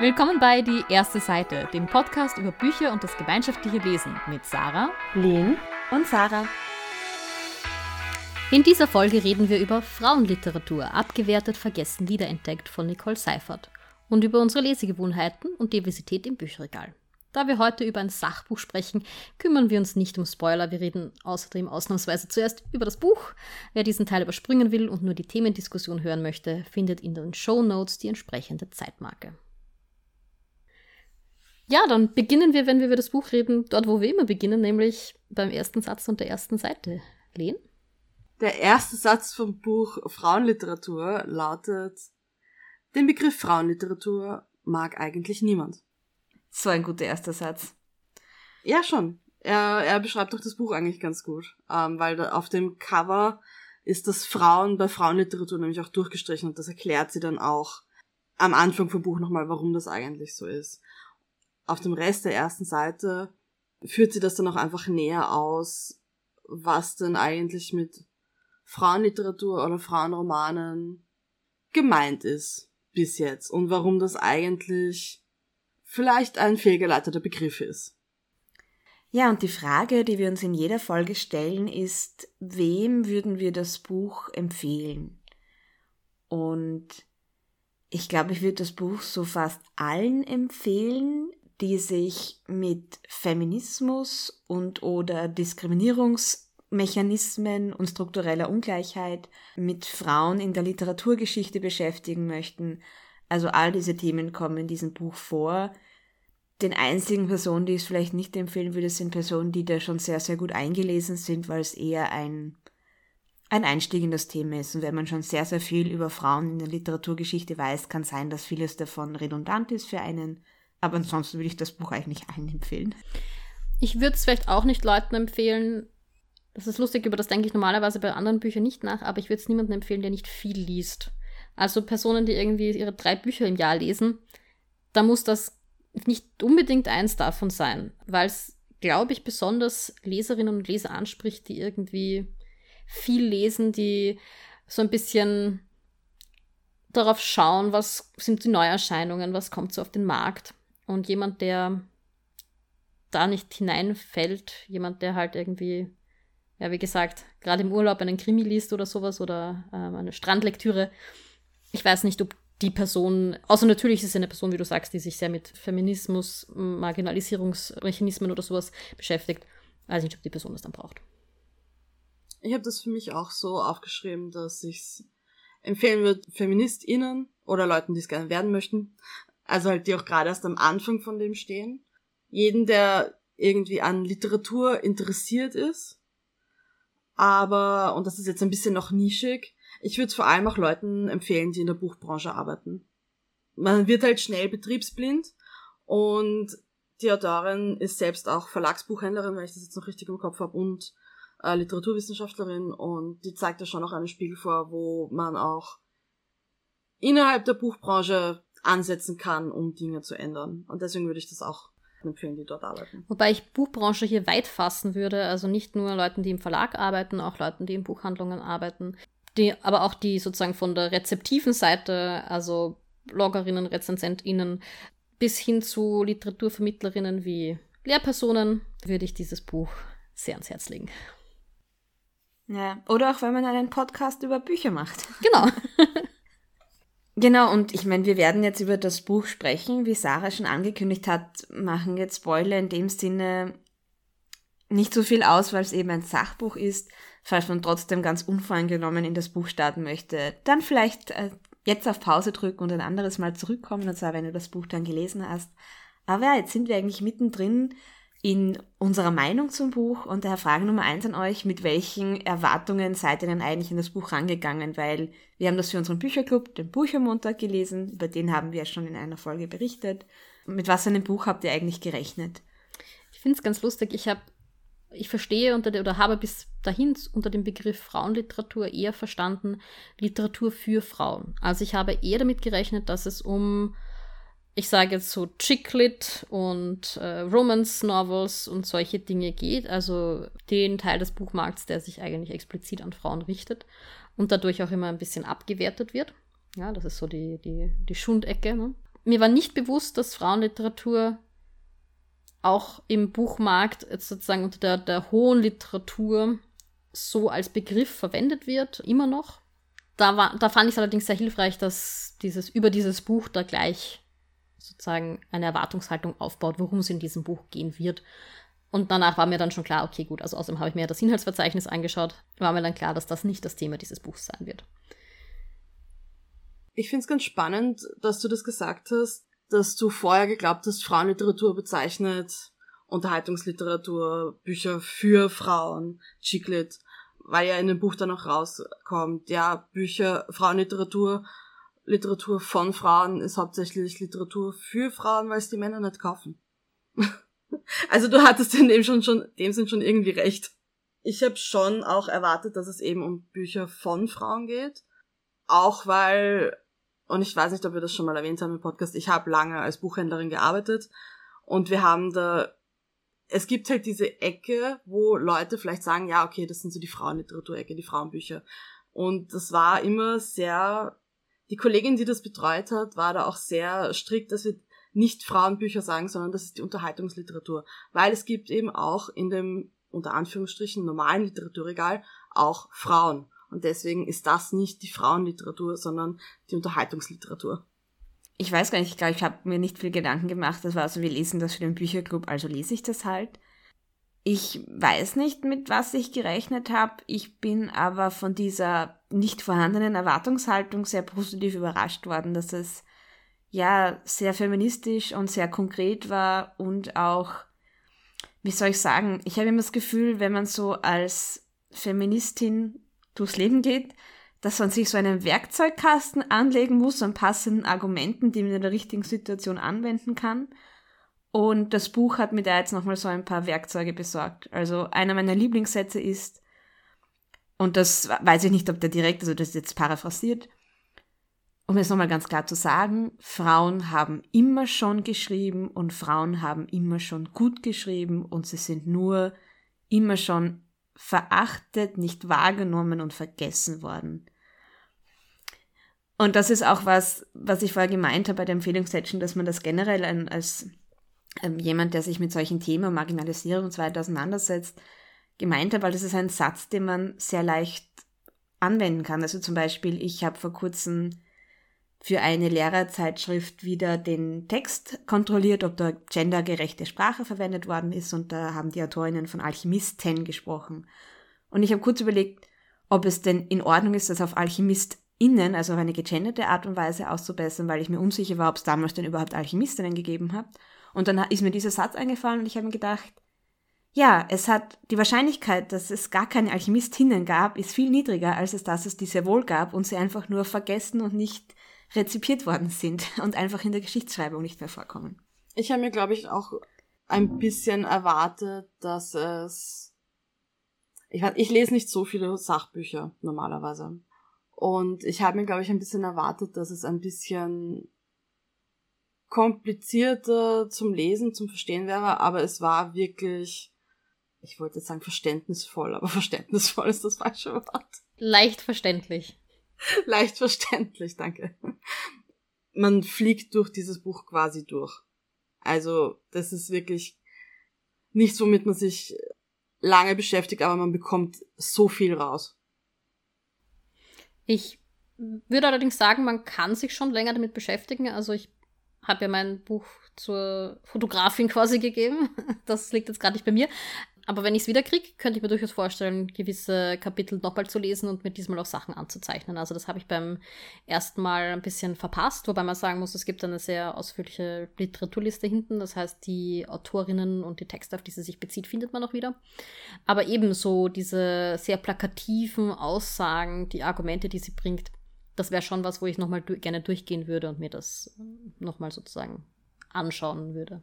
Willkommen bei Die erste Seite, dem Podcast über Bücher und das gemeinschaftliche Lesen mit Sarah, Lynn und Sarah. In dieser Folge reden wir über Frauenliteratur, abgewertet, vergessen, wiederentdeckt von Nicole Seifert und über unsere Lesegewohnheiten und Diversität im Bücherregal. Da wir heute über ein Sachbuch sprechen, kümmern wir uns nicht um Spoiler. Wir reden außerdem ausnahmsweise zuerst über das Buch. Wer diesen Teil überspringen will und nur die Themendiskussion hören möchte, findet in den Show Notes die entsprechende Zeitmarke. Ja, dann beginnen wir, wenn wir über das Buch reden, dort, wo wir immer beginnen, nämlich beim ersten Satz und der ersten Seite. Lehn? Der erste Satz vom Buch Frauenliteratur lautet, den Begriff Frauenliteratur mag eigentlich niemand. So ein guter erster Satz. Ja, schon. Er, er beschreibt doch das Buch eigentlich ganz gut, ähm, weil da auf dem Cover ist das Frauen bei Frauenliteratur nämlich auch durchgestrichen und das erklärt sie dann auch am Anfang vom Buch nochmal, warum das eigentlich so ist auf dem Rest der ersten Seite führt sie das dann auch einfach näher aus, was denn eigentlich mit Frauenliteratur oder Frauenromanen gemeint ist bis jetzt und warum das eigentlich vielleicht ein fehlgeleiteter Begriff ist. Ja, und die Frage, die wir uns in jeder Folge stellen, ist, wem würden wir das Buch empfehlen? Und ich glaube, ich würde das Buch so fast allen empfehlen, die sich mit Feminismus und oder Diskriminierungsmechanismen und struktureller Ungleichheit mit Frauen in der Literaturgeschichte beschäftigen möchten. Also all diese Themen kommen in diesem Buch vor. Den einzigen Personen, die ich es vielleicht nicht empfehlen würde, sind Personen, die da schon sehr, sehr gut eingelesen sind, weil es eher ein, ein Einstieg in das Thema ist. Und wenn man schon sehr, sehr viel über Frauen in der Literaturgeschichte weiß, kann sein, dass vieles davon redundant ist für einen aber ansonsten würde ich das Buch eigentlich allen empfehlen. Ich würde es vielleicht auch nicht Leuten empfehlen. Das ist lustig, über das denke ich normalerweise bei anderen Büchern nicht nach, aber ich würde es niemandem empfehlen, der nicht viel liest. Also Personen, die irgendwie ihre drei Bücher im Jahr lesen, da muss das nicht unbedingt eins davon sein, weil es, glaube ich, besonders Leserinnen und Leser anspricht, die irgendwie viel lesen, die so ein bisschen darauf schauen, was sind die Neuerscheinungen, was kommt so auf den Markt. Und jemand, der da nicht hineinfällt, jemand, der halt irgendwie, ja, wie gesagt, gerade im Urlaub einen Krimi liest oder sowas oder ähm, eine Strandlektüre, ich weiß nicht, ob die Person, außer natürlich ist es eine Person, wie du sagst, die sich sehr mit Feminismus, Marginalisierungsmechanismen oder sowas beschäftigt, weiß nicht, ob die Person das dann braucht. Ich habe das für mich auch so aufgeschrieben, dass ich es empfehlen würde, FeministInnen oder Leuten, die es gerne werden möchten, also halt die auch gerade erst am Anfang von dem stehen. Jeden, der irgendwie an Literatur interessiert ist. Aber, und das ist jetzt ein bisschen noch nischig, ich würde es vor allem auch Leuten empfehlen, die in der Buchbranche arbeiten. Man wird halt schnell betriebsblind und die Autorin ist selbst auch Verlagsbuchhändlerin, wenn ich das jetzt noch richtig im Kopf habe, und äh, Literaturwissenschaftlerin und die zeigt ja schon auch einen Spiegel vor, wo man auch innerhalb der Buchbranche ansetzen kann, um Dinge zu ändern. Und deswegen würde ich das auch empfehlen, die dort arbeiten. Wobei ich Buchbranche hier weit fassen würde, also nicht nur Leuten, die im Verlag arbeiten, auch Leuten, die in Buchhandlungen arbeiten, die, aber auch die sozusagen von der rezeptiven Seite, also Bloggerinnen, RezensentInnen, bis hin zu Literaturvermittlerinnen wie Lehrpersonen, würde ich dieses Buch sehr ans Herz legen. Ja, oder auch wenn man einen Podcast über Bücher macht. Genau. Genau, und ich meine, wir werden jetzt über das Buch sprechen. Wie Sarah schon angekündigt hat, machen jetzt Spoiler in dem Sinne nicht so viel aus, weil es eben ein Sachbuch ist. Falls man trotzdem ganz unvoreingenommen in das Buch starten möchte, dann vielleicht äh, jetzt auf Pause drücken und ein anderes Mal zurückkommen, und zwar, wenn du das Buch dann gelesen hast. Aber ja, jetzt sind wir eigentlich mittendrin in unserer Meinung zum Buch und daher Frage Nummer eins an euch, mit welchen Erwartungen seid ihr denn eigentlich in das Buch rangegangen? Weil wir haben das für unseren Bücherclub, den Büchermontag gelesen, über den haben wir ja schon in einer Folge berichtet. Mit was für einem Buch habt ihr eigentlich gerechnet? Ich finde es ganz lustig. Ich habe, ich verstehe unter der, oder habe bis dahin unter dem Begriff Frauenliteratur eher verstanden Literatur für Frauen. Also ich habe eher damit gerechnet, dass es um ich sage jetzt so Chicklit und äh, Romance-Novels und solche Dinge geht, also den Teil des Buchmarkts, der sich eigentlich explizit an Frauen richtet und dadurch auch immer ein bisschen abgewertet wird. Ja, das ist so die, die, die Schundecke. Ne? mir war nicht bewusst, dass Frauenliteratur auch im Buchmarkt jetzt sozusagen unter der, der hohen Literatur so als Begriff verwendet wird, immer noch. Da, war, da fand ich es allerdings sehr hilfreich, dass dieses, über dieses Buch da gleich sozusagen eine Erwartungshaltung aufbaut, worum es in diesem Buch gehen wird. Und danach war mir dann schon klar, okay, gut, also außerdem habe ich mir das Inhaltsverzeichnis angeschaut, war mir dann klar, dass das nicht das Thema dieses Buchs sein wird. Ich finde es ganz spannend, dass du das gesagt hast, dass du vorher geglaubt hast, Frauenliteratur bezeichnet Unterhaltungsliteratur, Bücher für Frauen, Chiclet, weil ja in dem Buch dann auch rauskommt, ja, Bücher, Frauenliteratur, Literatur von Frauen ist hauptsächlich Literatur für Frauen, weil es die Männer nicht kaufen. also du hattest in dem schon schon, dem sind schon irgendwie recht. Ich habe schon auch erwartet, dass es eben um Bücher von Frauen geht. Auch weil, und ich weiß nicht, ob wir das schon mal erwähnt haben im Podcast, ich habe lange als Buchhändlerin gearbeitet und wir haben da es gibt halt diese Ecke, wo Leute vielleicht sagen, ja, okay, das sind so die Frauenliteraturecke, die Frauenbücher. Und das war immer sehr, die Kollegin, die das betreut hat, war da auch sehr strikt, dass wir nicht Frauenbücher sagen, sondern das ist die Unterhaltungsliteratur. Weil es gibt eben auch in dem, unter Anführungsstrichen, normalen Literaturregal auch Frauen. Und deswegen ist das nicht die Frauenliteratur, sondern die Unterhaltungsliteratur ich weiß gar nicht, ich glaube, ich habe mir nicht viel Gedanken gemacht. Das war so, wir lesen das für den Bücherclub, also lese ich das halt. Ich weiß nicht, mit was ich gerechnet habe. Ich bin aber von dieser nicht vorhandenen Erwartungshaltung sehr positiv überrascht worden, dass es ja sehr feministisch und sehr konkret war und auch, wie soll ich sagen, ich habe immer das Gefühl, wenn man so als Feministin durchs Leben geht, dass man sich so einen Werkzeugkasten anlegen muss an passenden Argumenten, die man in der richtigen Situation anwenden kann. Und das Buch hat mir da jetzt nochmal so ein paar Werkzeuge besorgt. Also einer meiner Lieblingssätze ist, und das weiß ich nicht, ob der direkt, also das ist jetzt paraphrasiert, um es nochmal ganz klar zu sagen, Frauen haben immer schon geschrieben und Frauen haben immer schon gut geschrieben und sie sind nur immer schon verachtet, nicht wahrgenommen und vergessen worden. Und das ist auch was, was ich vorher gemeint habe bei der Empfehlungssession, dass man das generell als jemand, der sich mit solchen Themen, Marginalisierung und so weiter auseinandersetzt, gemeint habe, weil das ist ein Satz, den man sehr leicht anwenden kann. Also zum Beispiel, ich habe vor kurzem für eine Lehrerzeitschrift wieder den Text kontrolliert, ob da gendergerechte Sprache verwendet worden ist und da haben die Autorinnen von Alchemisten gesprochen. Und ich habe kurz überlegt, ob es denn in Ordnung ist, das auf AlchemistInnen, also auf eine gegenderte Art und Weise auszubessern, weil ich mir unsicher war, ob es damals denn überhaupt Alchemistinnen gegeben hat. Und dann ist mir dieser Satz eingefallen und ich habe mir gedacht, ja, es hat die Wahrscheinlichkeit, dass es gar keine Alchemistinnen gab, ist viel niedriger, als es dass es die sehr wohl gab und sie einfach nur vergessen und nicht rezipiert worden sind und einfach in der Geschichtsschreibung nicht mehr vorkommen. Ich habe mir, glaube ich, auch ein bisschen erwartet, dass es. Ich, ich lese nicht so viele Sachbücher normalerweise. Und ich habe mir, glaube ich, ein bisschen erwartet, dass es ein bisschen komplizierter zum Lesen, zum Verstehen wäre, aber es war wirklich, ich wollte jetzt sagen verständnisvoll, aber verständnisvoll ist das falsche Wort. Leicht verständlich. Leicht verständlich, danke. Man fliegt durch dieses Buch quasi durch. Also, das ist wirklich nichts, womit man sich lange beschäftigt, aber man bekommt so viel raus. Ich würde allerdings sagen, man kann sich schon länger damit beschäftigen. Also ich habe ja mein Buch zur Fotografin quasi gegeben. Das liegt jetzt gerade nicht bei mir. Aber wenn ich es wieder kriege, könnte ich mir durchaus vorstellen, gewisse Kapitel nochmal zu lesen und mir diesmal auch Sachen anzuzeichnen. Also das habe ich beim ersten Mal ein bisschen verpasst, wobei man sagen muss, es gibt eine sehr ausführliche Literaturliste hinten. Das heißt, die Autorinnen und die Texte, auf die sie sich bezieht, findet man auch wieder. Aber ebenso diese sehr plakativen Aussagen, die Argumente, die sie bringt, das wäre schon was, wo ich nochmal du gerne durchgehen würde und mir das nochmal sozusagen anschauen würde.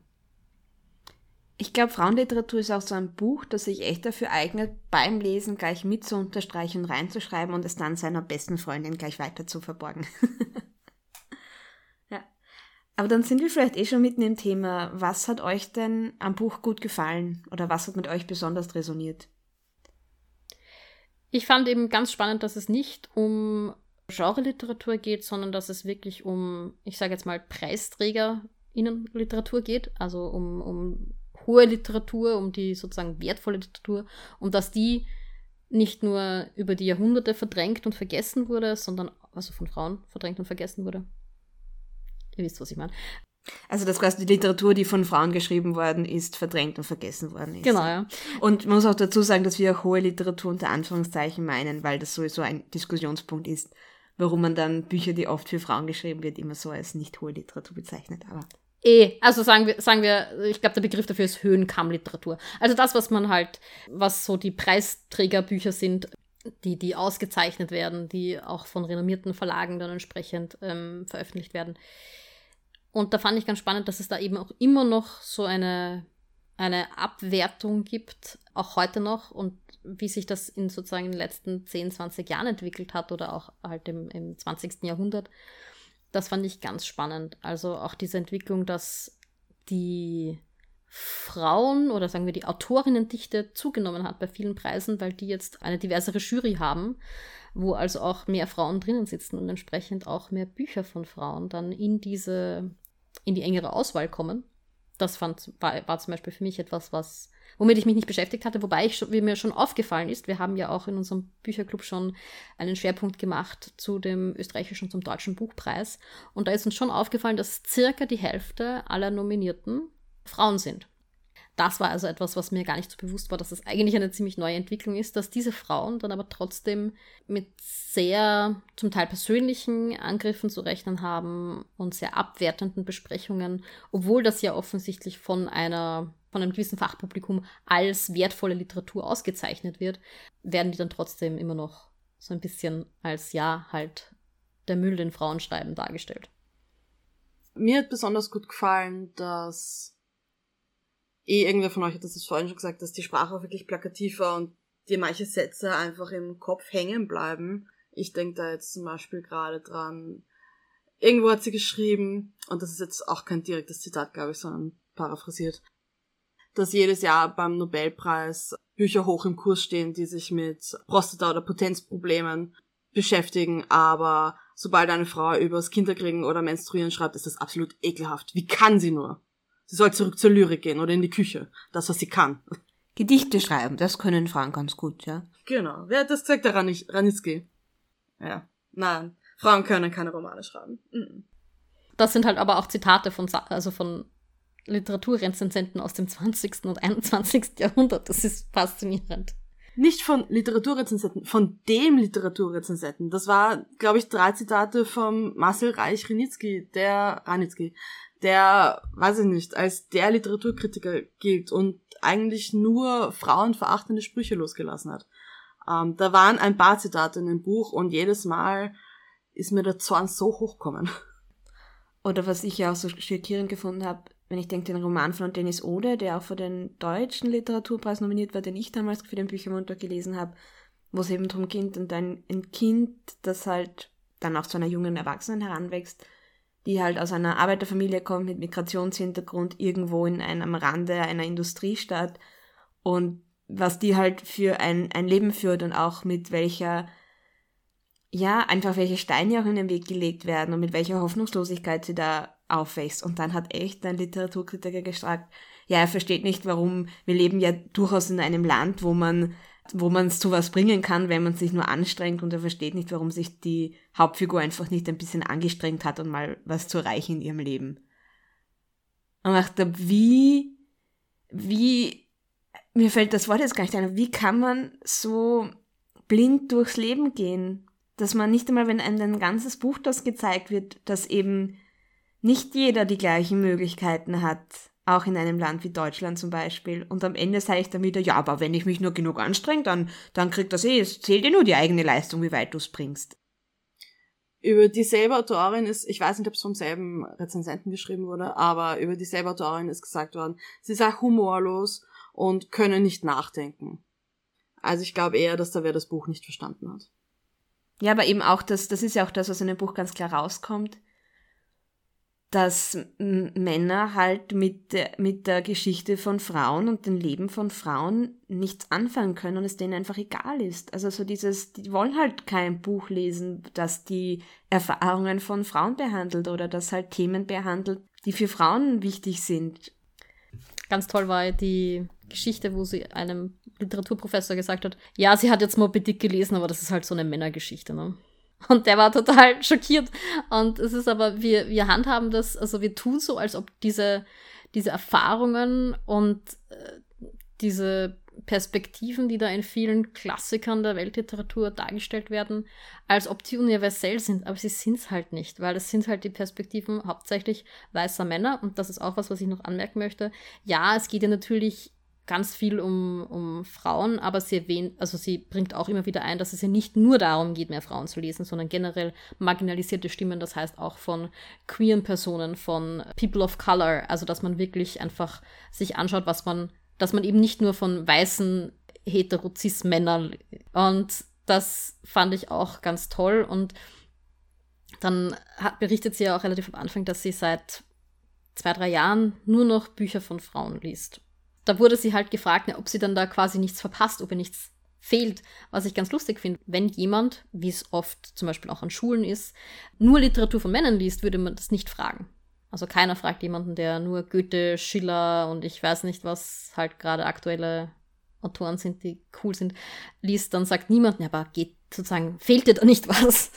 Ich glaube, Frauenliteratur ist auch so ein Buch, das sich echt dafür eignet, beim Lesen gleich mit zu unterstreichen und reinzuschreiben und es dann seiner besten Freundin gleich weiter zu verborgen. ja. Aber dann sind wir vielleicht eh schon mitten im Thema. Was hat euch denn am Buch gut gefallen oder was hat mit euch besonders resoniert? Ich fand eben ganz spannend, dass es nicht um Genre-Literatur geht, sondern dass es wirklich um, ich sage jetzt mal, PreisträgerInnen-Literatur geht, also um, um hohe Literatur, um die sozusagen wertvolle Literatur und dass die nicht nur über die Jahrhunderte verdrängt und vergessen wurde, sondern also von Frauen verdrängt und vergessen wurde. Ihr wisst, was ich meine. Also dass quasi die Literatur, die von Frauen geschrieben worden ist, verdrängt und vergessen worden ist. Genau, ja. Und man muss auch dazu sagen, dass wir auch hohe Literatur unter Anführungszeichen meinen, weil das sowieso ein Diskussionspunkt ist, warum man dann Bücher, die oft für Frauen geschrieben wird, immer so als nicht hohe Literatur bezeichnet. Aber Eh, also sagen wir, sagen wir, ich glaube, der Begriff dafür ist Höhenkammliteratur. Also das, was man halt, was so die Preisträgerbücher sind, die, die ausgezeichnet werden, die auch von renommierten Verlagen dann entsprechend ähm, veröffentlicht werden. Und da fand ich ganz spannend, dass es da eben auch immer noch so eine, eine Abwertung gibt, auch heute noch, und wie sich das in sozusagen den letzten 10, 20 Jahren entwickelt hat oder auch halt im, im 20. Jahrhundert. Das fand ich ganz spannend. Also auch diese Entwicklung, dass die Frauen oder sagen wir die Autorinnendichte zugenommen hat bei vielen Preisen, weil die jetzt eine diversere Jury haben, wo also auch mehr Frauen drinnen sitzen und entsprechend auch mehr Bücher von Frauen dann in diese, in die engere Auswahl kommen. Das fand, war, war zum Beispiel für mich etwas, was womit ich mich nicht beschäftigt hatte, wobei ich, wie mir schon aufgefallen ist, wir haben ja auch in unserem Bücherclub schon einen Schwerpunkt gemacht zu dem österreichischen und zum deutschen Buchpreis. Und da ist uns schon aufgefallen, dass circa die Hälfte aller Nominierten Frauen sind. Das war also etwas, was mir gar nicht so bewusst war, dass es das eigentlich eine ziemlich neue Entwicklung ist, dass diese Frauen dann aber trotzdem mit sehr zum Teil persönlichen Angriffen zu rechnen haben und sehr abwertenden Besprechungen, obwohl das ja offensichtlich von einer von einem gewissen Fachpublikum als wertvolle Literatur ausgezeichnet wird, werden die dann trotzdem immer noch so ein bisschen als ja, halt der Müll, den Frauen schreiben, dargestellt. Mir hat besonders gut gefallen, dass eh irgendwer von euch hat das vorhin schon gesagt, dass die Sprache auch wirklich plakativ war und dir manche Sätze einfach im Kopf hängen bleiben. Ich denke da jetzt zum Beispiel gerade dran, irgendwo hat sie geschrieben, und das ist jetzt auch kein direktes Zitat, glaube ich, sondern paraphrasiert, dass jedes Jahr beim Nobelpreis Bücher hoch im Kurs stehen, die sich mit Prostata- oder Potenzproblemen beschäftigen, aber sobald eine Frau übers Kinderkriegen oder Menstruieren schreibt, ist das absolut ekelhaft. Wie kann sie nur? Sie soll zurück zur Lyrik gehen oder in die Küche. Das, was sie kann. Gedichte schreiben, das können Frauen ganz gut, ja. Genau. Wer hat das gesagt? Der Ranitzky. Ja. Nein. Frauen können keine Romane schreiben. Das sind halt aber auch Zitate von, also von Literaturrezensenten aus dem 20. und 21. Jahrhundert. Das ist faszinierend. Nicht von Literaturrezensenten, von dem Literaturrezensenten. Das war, glaube ich, drei Zitate vom Marcel Reich Ranitzky, der Ranitzky, der, weiß ich nicht, als der Literaturkritiker gilt und eigentlich nur frauenverachtende Sprüche losgelassen hat. Ähm, da waren ein paar Zitate in dem Buch und jedes Mal ist mir der Zorn so hochkommen. Oder was ich ja auch so schockierend gefunden habe, wenn ich denke, den Roman von Dennis Ode, der auch für den deutschen Literaturpreis nominiert war, den ich damals für den Büchermontag gelesen habe, wo es eben darum geht, und ein, ein Kind, das halt dann auch zu einer jungen Erwachsenen heranwächst, die halt aus einer Arbeiterfamilie kommt mit Migrationshintergrund irgendwo in einem Rande einer Industriestadt und was die halt für ein, ein Leben führt und auch mit welcher, ja, einfach welche Steine auch in den Weg gelegt werden und mit welcher Hoffnungslosigkeit sie da aufwächst. Und dann hat echt ein Literaturkritiker gesagt, ja, er versteht nicht, warum wir leben ja durchaus in einem Land, wo man wo man es zu was bringen kann, wenn man sich nur anstrengt und er versteht nicht, warum sich die Hauptfigur einfach nicht ein bisschen angestrengt hat und mal was zu erreichen in ihrem Leben. Und ich dachte, wie, wie, mir fällt das Wort jetzt gar nicht ein, wie kann man so blind durchs Leben gehen, dass man nicht einmal, wenn einem ein ganzes Buch das gezeigt wird, dass eben nicht jeder die gleichen Möglichkeiten hat, auch in einem Land wie Deutschland zum Beispiel. Und am Ende sage ich dann wieder, ja, aber wenn ich mich nur genug anstrenge, dann, dann kriegt das eh, es zählt dir nur die eigene Leistung, wie weit du es bringst. Über dieselbe Autorin ist, ich weiß nicht, ob es vom selben Rezensenten geschrieben wurde, aber über dieselbe Autorin ist gesagt worden, sie sei humorlos und könne nicht nachdenken. Also ich glaube eher, dass da wer das Buch nicht verstanden hat. Ja, aber eben auch das, das ist ja auch das, was in dem Buch ganz klar rauskommt dass Männer halt mit der, mit der Geschichte von Frauen und dem Leben von Frauen nichts anfangen können und es denen einfach egal ist. Also so dieses, die wollen halt kein Buch lesen, das die Erfahrungen von Frauen behandelt oder das halt Themen behandelt, die für Frauen wichtig sind. Ganz toll war die Geschichte, wo sie einem Literaturprofessor gesagt hat, ja, sie hat jetzt Moby Dick gelesen, aber das ist halt so eine Männergeschichte, ne? Und der war total schockiert. Und es ist aber, wir, wir handhaben das, also wir tun so, als ob diese, diese Erfahrungen und äh, diese Perspektiven, die da in vielen Klassikern der Weltliteratur dargestellt werden, als ob die universell sind, aber sie sind es halt nicht, weil es sind halt die Perspektiven hauptsächlich weißer Männer und das ist auch was, was ich noch anmerken möchte. Ja, es geht ja natürlich ganz viel um, um Frauen, aber sie erwähnt, also sie bringt auch immer wieder ein, dass es ja nicht nur darum geht, mehr Frauen zu lesen, sondern generell marginalisierte Stimmen, das heißt auch von queeren Personen, von People of Color, also dass man wirklich einfach sich anschaut, was man, dass man eben nicht nur von weißen Heterozis-Männern und das fand ich auch ganz toll und dann hat, berichtet sie ja auch relativ am Anfang, dass sie seit zwei, drei Jahren nur noch Bücher von Frauen liest da wurde sie halt gefragt, ob sie dann da quasi nichts verpasst, ob ihr nichts fehlt, was ich ganz lustig finde. Wenn jemand, wie es oft zum Beispiel auch an Schulen ist, nur Literatur von Männern liest, würde man das nicht fragen. Also keiner fragt jemanden, der nur Goethe, Schiller und ich weiß nicht, was halt gerade aktuelle Autoren sind, die cool sind, liest, dann sagt niemand, ja, aber geht sozusagen, fehlt dir da nicht was?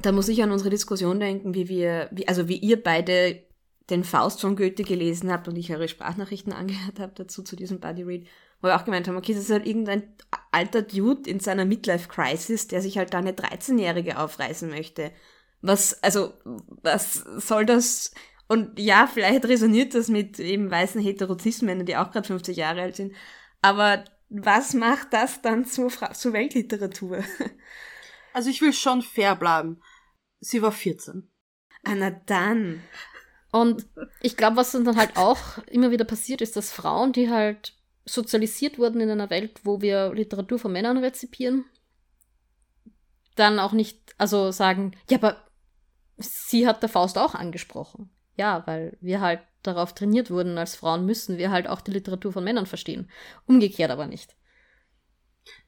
Da muss ich an unsere Diskussion denken, wie wir, wie, also wie ihr beide den Faust von Goethe gelesen habt und ich eure Sprachnachrichten angehört habe dazu zu diesem Buddy Read, wo wir auch gemeint haben, okay, das ist halt irgendein alter Dude in seiner Midlife Crisis, der sich halt da eine 13-Jährige aufreißen möchte. Was, also, was soll das? Und ja, vielleicht resoniert das mit eben weißen Heterozismen, die auch gerade 50 Jahre alt sind. Aber was macht das dann zur, zur Weltliteratur? Also ich will schon fair bleiben. Sie war 14. Ah, na dann. Und ich glaube, was dann halt auch immer wieder passiert, ist, dass Frauen, die halt sozialisiert wurden in einer Welt, wo wir Literatur von Männern rezipieren, dann auch nicht, also sagen, ja, aber sie hat der Faust auch angesprochen. Ja, weil wir halt darauf trainiert wurden, als Frauen müssen wir halt auch die Literatur von Männern verstehen. Umgekehrt aber nicht.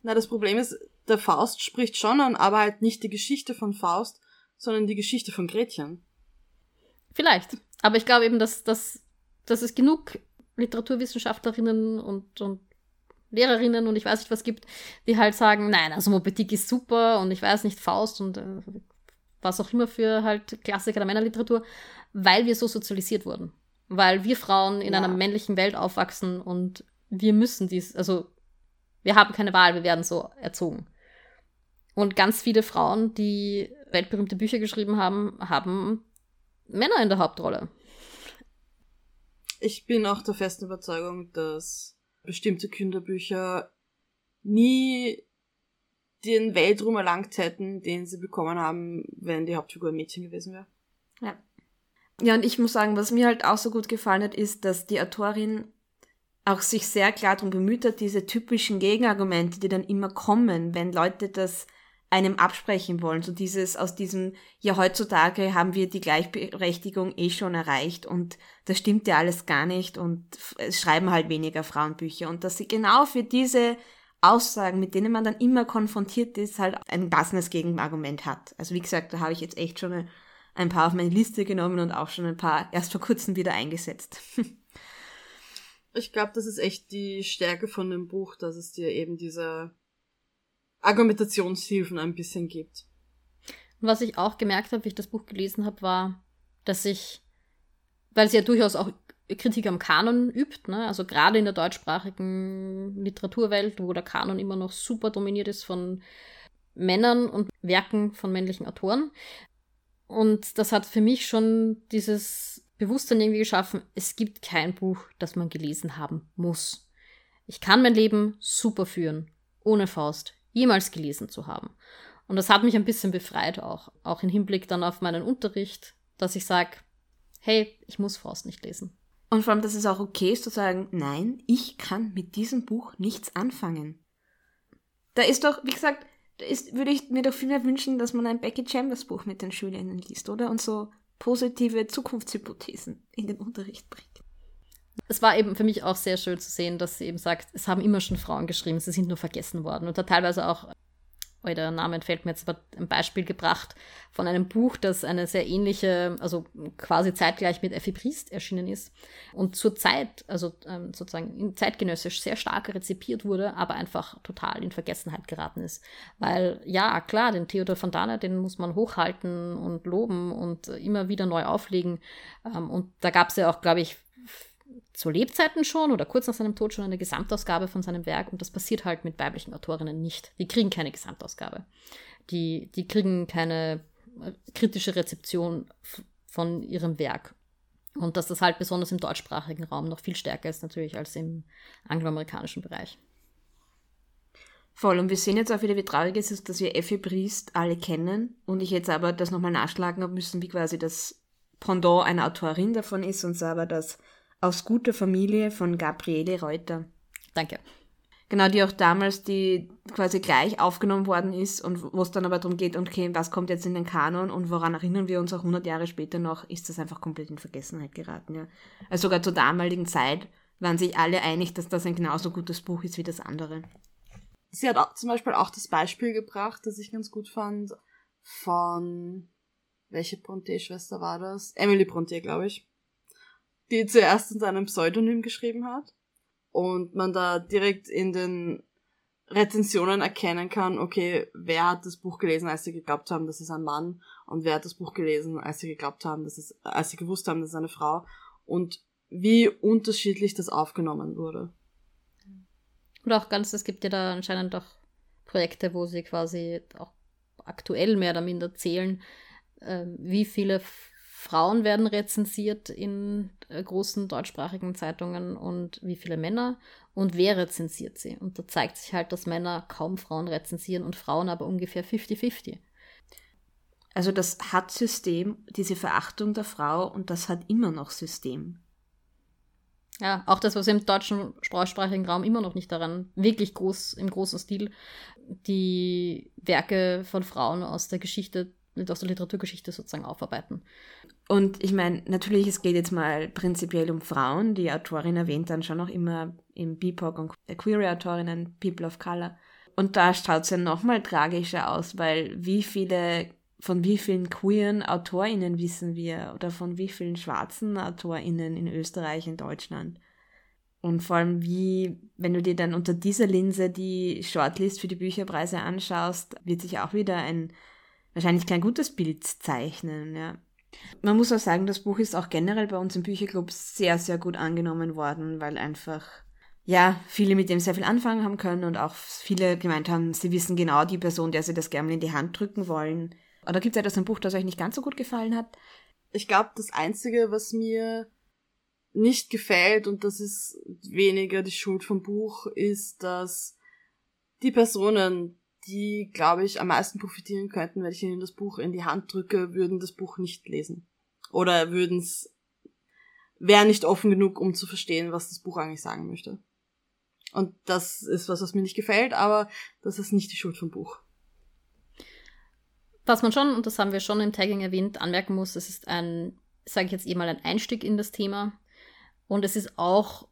Na, das Problem ist, der Faust spricht schon an, aber halt nicht die Geschichte von Faust, sondern die Geschichte von Gretchen. Vielleicht. Aber ich glaube eben, dass, dass, dass es genug Literaturwissenschaftlerinnen und, und Lehrerinnen und ich weiß nicht was gibt, die halt sagen, nein, also Moby Dick ist super und ich weiß nicht, Faust und äh, was auch immer für halt Klassiker der Männerliteratur, weil wir so sozialisiert wurden. Weil wir Frauen in ja. einer männlichen Welt aufwachsen und wir müssen dies, also wir haben keine Wahl, wir werden so erzogen. Und ganz viele Frauen, die weltberühmte Bücher geschrieben haben, haben Männer in der Hauptrolle. Ich bin auch der festen Überzeugung, dass bestimmte Kinderbücher nie den Weltruhm erlangt hätten, den sie bekommen haben, wenn die Hauptfigur ein Mädchen gewesen wäre. Ja. Ja, und ich muss sagen, was mir halt auch so gut gefallen hat, ist, dass die Autorin auch sich sehr klar darum bemüht hat, diese typischen Gegenargumente, die dann immer kommen, wenn Leute das einem absprechen wollen. So dieses aus diesem, ja, heutzutage haben wir die Gleichberechtigung eh schon erreicht und das stimmt ja alles gar nicht und es schreiben halt weniger Frauenbücher. Und dass sie genau für diese Aussagen, mit denen man dann immer konfrontiert ist, halt ein passendes Gegenargument hat. Also wie gesagt, da habe ich jetzt echt schon ein paar auf meine Liste genommen und auch schon ein paar erst vor kurzem wieder eingesetzt. ich glaube, das ist echt die Stärke von dem Buch, dass es dir eben diese Argumentationshilfen ein bisschen gibt. Was ich auch gemerkt habe, wie ich das Buch gelesen habe, war, dass ich, weil sie ja durchaus auch Kritik am Kanon übt, ne? also gerade in der deutschsprachigen Literaturwelt, wo der Kanon immer noch super dominiert ist von Männern und Werken von männlichen Autoren. Und das hat für mich schon dieses Bewusstsein irgendwie geschaffen, es gibt kein Buch, das man gelesen haben muss. Ich kann mein Leben super führen, ohne Faust, jemals gelesen zu haben. Und das hat mich ein bisschen befreit auch, auch im Hinblick dann auf meinen Unterricht, dass ich sage, hey, ich muss Faust nicht lesen. Und vor allem, dass es auch okay ist zu sagen, nein, ich kann mit diesem Buch nichts anfangen. Da ist doch, wie gesagt, da ist, würde ich mir doch viel mehr wünschen, dass man ein Becky Chambers Buch mit den Schülerinnen liest, oder? Und so positive Zukunftshypothesen in den Unterricht bringt. Es war eben für mich auch sehr schön zu sehen, dass sie eben sagt, es haben immer schon Frauen geschrieben, sie sind nur vergessen worden. Und da teilweise auch oh, der Name entfällt mir jetzt aber ein Beispiel gebracht von einem Buch, das eine sehr ähnliche, also quasi zeitgleich mit Effi Priest erschienen ist und zur Zeit, also ähm, sozusagen zeitgenössisch sehr stark rezipiert wurde, aber einfach total in Vergessenheit geraten ist. Weil ja, klar, den Theodor von Dahne, den muss man hochhalten und loben und immer wieder neu auflegen. Ähm, und da gab es ja auch, glaube ich, zu Lebzeiten schon oder kurz nach seinem Tod schon eine Gesamtausgabe von seinem Werk und das passiert halt mit weiblichen Autorinnen nicht. Die kriegen keine Gesamtausgabe. Die, die kriegen keine äh, kritische Rezeption von ihrem Werk. Und dass das halt besonders im deutschsprachigen Raum noch viel stärker ist natürlich als im angloamerikanischen Bereich. Voll. Und wir sehen jetzt auch wieder, wie traurig es ist, dass wir Effi Priest alle kennen und ich jetzt aber das nochmal nachschlagen habe müssen, wie quasi das Pendant einer Autorin davon ist, und zwar aber das aus guter Familie von Gabriele Reuter. Danke. Genau, die auch damals, die quasi gleich aufgenommen worden ist und wo es dann aber darum geht, okay, was kommt jetzt in den Kanon und woran erinnern wir uns auch 100 Jahre später noch, ist das einfach komplett in Vergessenheit geraten, ja. Also sogar zur damaligen Zeit waren sich alle einig, dass das ein genauso gutes Buch ist wie das andere. Sie hat auch, zum Beispiel auch das Beispiel gebracht, das ich ganz gut fand, von, welche Bronte-Schwester war das? Emily Bronte, glaube ich die zuerst in seinem Pseudonym geschrieben hat. Und man da direkt in den Rezensionen erkennen kann, okay, wer hat das Buch gelesen, als sie geglaubt haben, das ist ein Mann, und wer hat das Buch gelesen, als sie geglaubt haben, dass es, als sie gewusst haben, das ist eine Frau, und wie unterschiedlich das aufgenommen wurde. Und auch ganz, es gibt ja da anscheinend auch Projekte, wo sie quasi auch aktuell mehr oder minder zählen, äh, wie viele Frauen werden rezensiert in äh, großen deutschsprachigen Zeitungen und wie viele Männer und wer rezensiert sie. Und da zeigt sich halt, dass Männer kaum Frauen rezensieren und Frauen aber ungefähr 50-50. Also das hat System, diese Verachtung der Frau und das hat immer noch System. Ja, auch das, was im deutschen sprachsprachigen Raum immer noch nicht daran wirklich groß, im großen Stil, die Werke von Frauen aus der Geschichte aus der Literaturgeschichte sozusagen aufarbeiten. Und ich meine, natürlich, es geht jetzt mal prinzipiell um Frauen. Die Autorin erwähnt dann schon auch immer im BIPOC und Queer-Autorinnen, People of Color. Und da schaut es ja nochmal tragischer aus, weil wie viele, von wie vielen queeren AutorInnen wissen wir oder von wie vielen schwarzen AutorInnen in Österreich, in Deutschland. Und vor allem wie, wenn du dir dann unter dieser Linse die Shortlist für die Bücherpreise anschaust, wird sich auch wieder ein wahrscheinlich kein gutes Bild zeichnen, ja. Man muss auch sagen, das Buch ist auch generell bei uns im Bücherclub sehr, sehr gut angenommen worden, weil einfach, ja, viele mit dem sehr viel anfangen haben können und auch viele gemeint haben, sie wissen genau die Person, der sie das gerne in die Hand drücken wollen. Oder gibt es etwas ein Buch, das euch nicht ganz so gut gefallen hat? Ich glaube, das Einzige, was mir nicht gefällt, und das ist weniger die Schuld vom Buch, ist, dass die Personen, die, glaube ich, am meisten profitieren könnten, wenn ich ihnen das Buch in die Hand drücke, würden das Buch nicht lesen. Oder würden es, wären nicht offen genug, um zu verstehen, was das Buch eigentlich sagen möchte. Und das ist was, was mir nicht gefällt, aber das ist nicht die Schuld vom Buch. Was man schon, und das haben wir schon im Tagging erwähnt, anmerken muss, es ist ein, sage ich jetzt eh mal, ein Einstieg in das Thema. Und es ist auch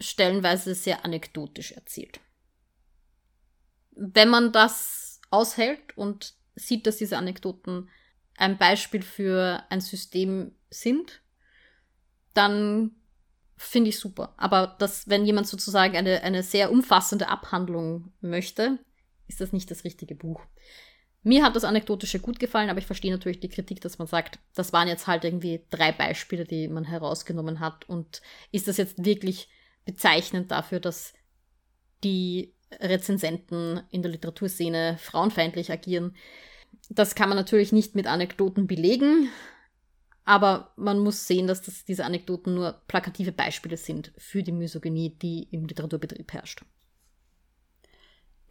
stellenweise sehr anekdotisch erzählt wenn man das aushält und sieht, dass diese Anekdoten ein Beispiel für ein System sind, dann finde ich super. Aber das, wenn jemand sozusagen eine, eine sehr umfassende Abhandlung möchte, ist das nicht das richtige Buch. Mir hat das Anekdotische gut gefallen, aber ich verstehe natürlich die Kritik, dass man sagt, das waren jetzt halt irgendwie drei Beispiele, die man herausgenommen hat. Und ist das jetzt wirklich bezeichnend dafür, dass die Rezensenten in der Literaturszene frauenfeindlich agieren. Das kann man natürlich nicht mit Anekdoten belegen, aber man muss sehen, dass das, diese Anekdoten nur plakative Beispiele sind für die Misogynie, die im Literaturbetrieb herrscht.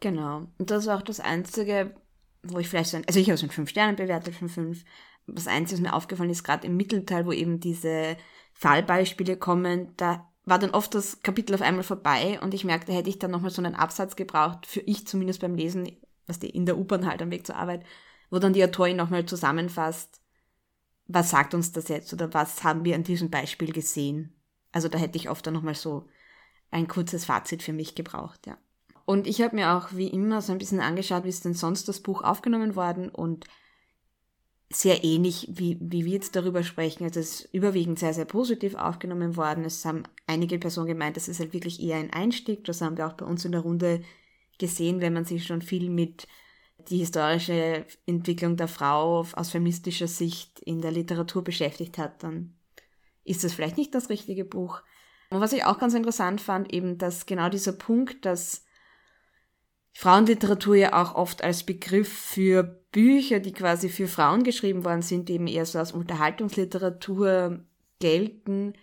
Genau. Und das war auch das Einzige, wo ich vielleicht so ein, also ich habe es mit fünf Sternen bewertet von fünf. Das Einzige, was mir aufgefallen ist, gerade im Mittelteil, wo eben diese Fallbeispiele kommen, da war dann oft das Kapitel auf einmal vorbei und ich merkte, hätte ich dann nochmal so einen Absatz gebraucht, für ich zumindest beim Lesen, was die in der U-Bahn halt am Weg zur Arbeit, wo dann die Autorin nochmal zusammenfasst, was sagt uns das jetzt oder was haben wir an diesem Beispiel gesehen? Also da hätte ich oft dann nochmal so ein kurzes Fazit für mich gebraucht, ja. Und ich habe mir auch wie immer so ein bisschen angeschaut, wie ist denn sonst das Buch aufgenommen worden und sehr ähnlich, wie, wie wir jetzt darüber sprechen. Also es ist überwiegend sehr, sehr positiv aufgenommen worden. Es haben einige Personen gemeint, das ist halt wirklich eher ein Einstieg. Das haben wir auch bei uns in der Runde gesehen, wenn man sich schon viel mit die historische Entwicklung der Frau aus feministischer Sicht in der Literatur beschäftigt hat, dann ist das vielleicht nicht das richtige Buch. Und was ich auch ganz interessant fand, eben, dass genau dieser Punkt, dass Frauenliteratur ja auch oft als Begriff für Bücher, die quasi für Frauen geschrieben worden sind, eben eher so als Unterhaltungsliteratur gelten,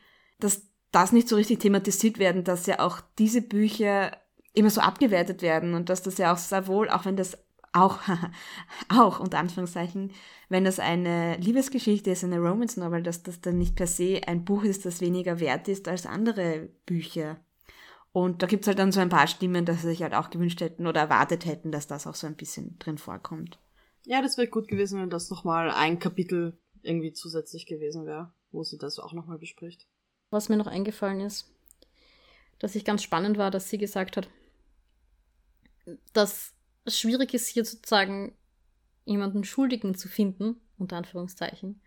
dass das nicht so richtig thematisiert werden, dass ja auch diese Bücher immer so abgewertet werden und dass das ja auch sehr wohl, auch wenn das auch, auch unter Anführungszeichen, wenn das eine Liebesgeschichte ist, eine Romance Novel, dass das dann nicht per se ein Buch ist, das weniger wert ist als andere Bücher. Und da gibt's halt dann so ein paar Stimmen, dass sie sich halt auch gewünscht hätten oder erwartet hätten, dass das auch so ein bisschen drin vorkommt. Ja, das wäre gut gewesen, wenn das nochmal ein Kapitel irgendwie zusätzlich gewesen wäre, wo sie das auch nochmal bespricht. Was mir noch eingefallen ist, dass ich ganz spannend war, dass sie gesagt hat, dass es schwierig ist, hier sozusagen jemanden Schuldigen zu finden, unter Anführungszeichen,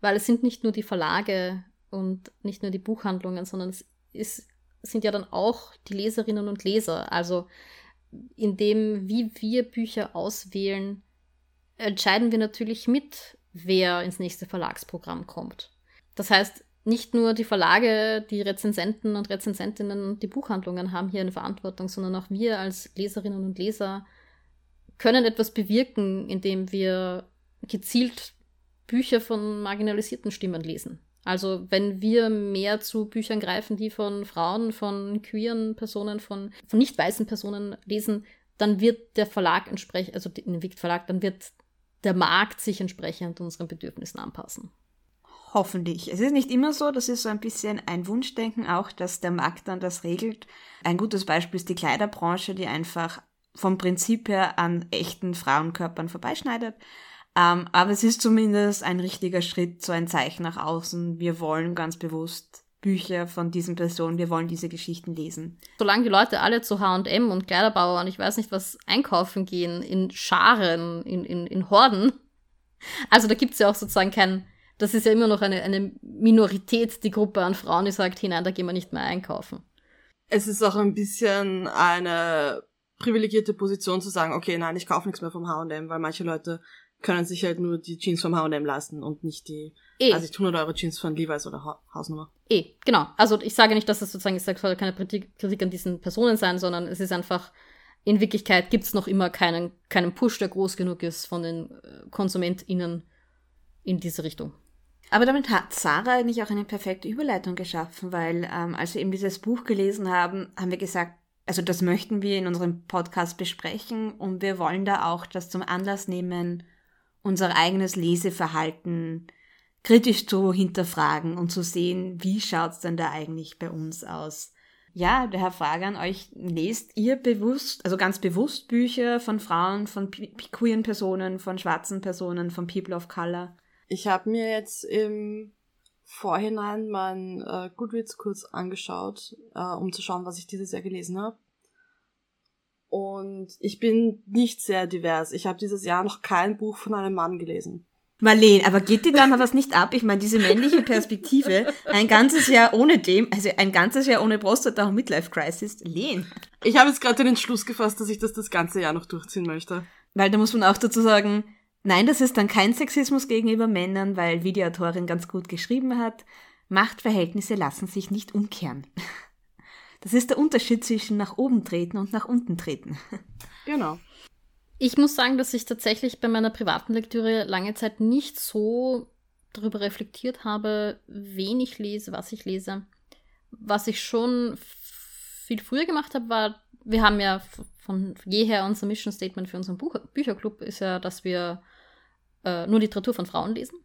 weil es sind nicht nur die Verlage und nicht nur die Buchhandlungen, sondern es ist, sind ja dann auch die Leserinnen und Leser. Also in dem, wie wir Bücher auswählen, entscheiden wir natürlich mit, wer ins nächste Verlagsprogramm kommt. Das heißt, nicht nur die Verlage, die Rezensenten und Rezensentinnen und die Buchhandlungen haben hier eine Verantwortung, sondern auch wir als Leserinnen und Leser können etwas bewirken, indem wir gezielt Bücher von marginalisierten Stimmen lesen. Also wenn wir mehr zu Büchern greifen, die von Frauen, von queeren Personen, von, von nicht weißen Personen lesen, dann wird der Verlag entsprechend, also den Wikt Verlag, dann wird der Markt sich entsprechend unseren Bedürfnissen anpassen. Hoffentlich. Es ist nicht immer so, das ist so ein bisschen ein Wunschdenken auch, dass der Markt dann das regelt. Ein gutes Beispiel ist die Kleiderbranche, die einfach vom Prinzip her an echten Frauenkörpern vorbeischneidet. Ähm, aber es ist zumindest ein richtiger Schritt, so ein Zeichen nach außen. Wir wollen ganz bewusst Bücher von diesen Personen, wir wollen diese Geschichten lesen. Solange die Leute alle zu H&M und Kleiderbauer und ich weiß nicht was einkaufen gehen, in Scharen, in, in, in Horden, also da gibt es ja auch sozusagen kein, das ist ja immer noch eine, eine Minorität, die Gruppe an Frauen, die sagt, hinein, da gehen wir nicht mehr einkaufen. Es ist auch ein bisschen eine privilegierte Position zu sagen, okay, nein, ich kaufe nichts mehr vom H&M, weil manche Leute können sich halt nur die Jeans vom H&M leisten und nicht die, eh. also 100 Euro Jeans von Levi's oder ha Hausnummer. Eh, genau. Also ich sage nicht, dass das sozusagen, ich sage, soll keine Kritik an diesen Personen sein, sondern es ist einfach, in Wirklichkeit gibt's noch immer keinen, keinen Push, der groß genug ist von den äh, KonsumentInnen in diese Richtung. Aber damit hat Sarah eigentlich auch eine perfekte Überleitung geschaffen, weil ähm, als wir eben dieses Buch gelesen haben, haben wir gesagt, also das möchten wir in unserem Podcast besprechen und wir wollen da auch das zum Anlass nehmen, unser eigenes Leseverhalten kritisch zu hinterfragen und zu sehen, wie schaut's denn da eigentlich bei uns aus? Ja, daher Frage an euch, lest ihr bewusst, also ganz bewusst Bücher von Frauen, von queeren Personen, von schwarzen Personen, von People of Color? Ich habe mir jetzt im Vorhinein mein äh, Goodreads kurz angeschaut, äh, um zu schauen, was ich dieses Jahr gelesen habe. Und ich bin nicht sehr divers. Ich habe dieses Jahr noch kein Buch von einem Mann gelesen. Marlene, aber geht dir dann was nicht ab? Ich meine, diese männliche Perspektive, ein ganzes Jahr ohne dem, also ein ganzes Jahr ohne Prostata und Midlife Crisis, lehn. Ich habe jetzt gerade den Entschluss gefasst, dass ich das das ganze Jahr noch durchziehen möchte. Weil da muss man auch dazu sagen, Nein, das ist dann kein Sexismus gegenüber Männern, weil, wie die Autorin ganz gut geschrieben hat, Machtverhältnisse lassen sich nicht umkehren. Das ist der Unterschied zwischen nach oben treten und nach unten treten. Genau. Ich muss sagen, dass ich tatsächlich bei meiner privaten Lektüre lange Zeit nicht so darüber reflektiert habe, wen ich lese, was ich lese. Was ich schon viel früher gemacht habe, war, wir haben ja von jeher unser Mission Statement für unseren Buch Bücherclub ist ja, dass wir äh, nur Literatur von Frauen lesen.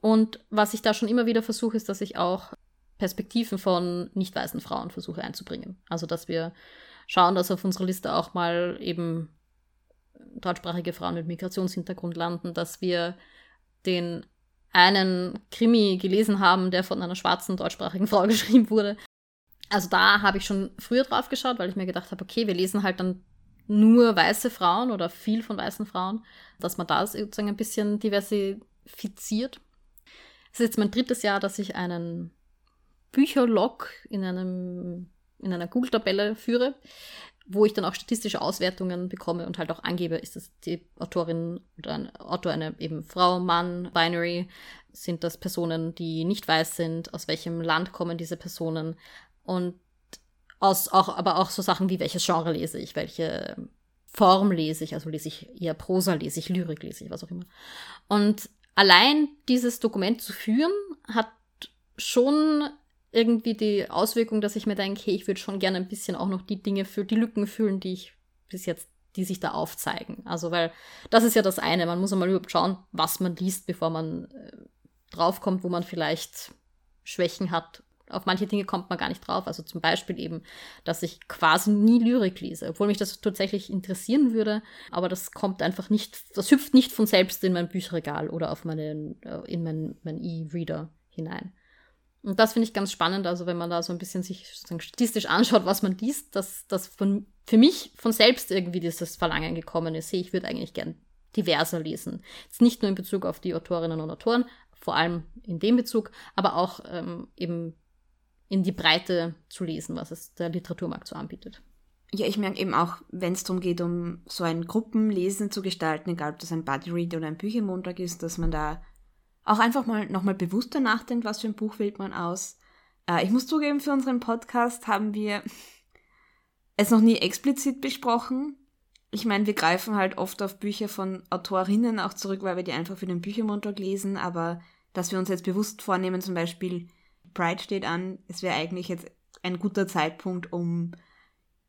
Und was ich da schon immer wieder versuche, ist, dass ich auch Perspektiven von nicht weißen Frauen versuche einzubringen. Also, dass wir schauen, dass auf unserer Liste auch mal eben deutschsprachige Frauen mit Migrationshintergrund landen, dass wir den einen Krimi gelesen haben, der von einer schwarzen deutschsprachigen Frau geschrieben wurde. Also da habe ich schon früher drauf geschaut, weil ich mir gedacht habe, okay, wir lesen halt dann nur weiße Frauen oder viel von weißen Frauen, dass man da sozusagen ein bisschen diversifiziert. Es ist jetzt mein drittes Jahr, dass ich einen Bücherlog in einem in einer Google-Tabelle führe, wo ich dann auch statistische Auswertungen bekomme und halt auch angebe, ist das die Autorin oder ein Autor eine eben Frau, Mann, Binary, sind das Personen, die nicht weiß sind, aus welchem Land kommen diese Personen? Und aus auch, aber auch so Sachen wie welches Genre lese ich, welche Form lese ich, also lese ich eher Prosa, lese ich Lyrik, lese ich was auch immer. Und allein dieses Dokument zu führen, hat schon irgendwie die Auswirkung, dass ich mir denke, hey, ich würde schon gerne ein bisschen auch noch die Dinge für die Lücken fühlen, die ich bis jetzt, die sich da aufzeigen. Also, weil das ist ja das eine. Man muss einmal überhaupt schauen, was man liest, bevor man äh, draufkommt, wo man vielleicht Schwächen hat. Auf manche Dinge kommt man gar nicht drauf. Also zum Beispiel eben, dass ich quasi nie Lyrik lese, obwohl mich das tatsächlich interessieren würde. Aber das kommt einfach nicht, das hüpft nicht von selbst in mein Bücherregal oder auf meinen, äh, in meinen mein E-Reader hinein. Und das finde ich ganz spannend, also wenn man da so ein bisschen sich statistisch anschaut, was man liest, dass das von, für mich von selbst irgendwie dieses Verlangen gekommen ist. Hey, ich würde eigentlich gern diverser lesen. Jetzt nicht nur in Bezug auf die Autorinnen und Autoren, vor allem in dem Bezug, aber auch ähm, eben in die Breite zu lesen, was es der Literaturmarkt so anbietet. Ja, ich merke eben auch, wenn es darum geht, um so ein Gruppenlesen zu gestalten, egal ob das ein Buddy Read oder ein Büchermontag ist, dass man da auch einfach mal nochmal bewusster nachdenkt, was für ein Buch wählt man aus. Äh, ich muss zugeben, für unseren Podcast haben wir es noch nie explizit besprochen. Ich meine, wir greifen halt oft auf Bücher von Autorinnen auch zurück, weil wir die einfach für den Büchermontag lesen, aber dass wir uns jetzt bewusst vornehmen, zum Beispiel Pride steht an, es wäre eigentlich jetzt ein guter Zeitpunkt, um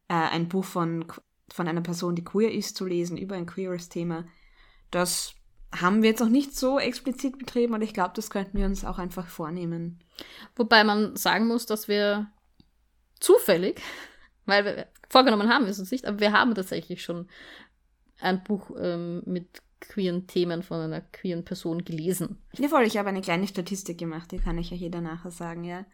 äh, ein Buch von, von einer Person, die queer ist, zu lesen, über ein queeres Thema. Das haben wir jetzt noch nicht so explizit betrieben und ich glaube, das könnten wir uns auch einfach vornehmen. Wobei man sagen muss, dass wir zufällig, weil wir vorgenommen haben wir es uns nicht, aber wir haben tatsächlich schon ein Buch ähm, mit queeren Themen von einer queeren Person gelesen. Ja, voll, ich habe eine kleine Statistik gemacht, die kann ich ja jeder nachher sagen, ja.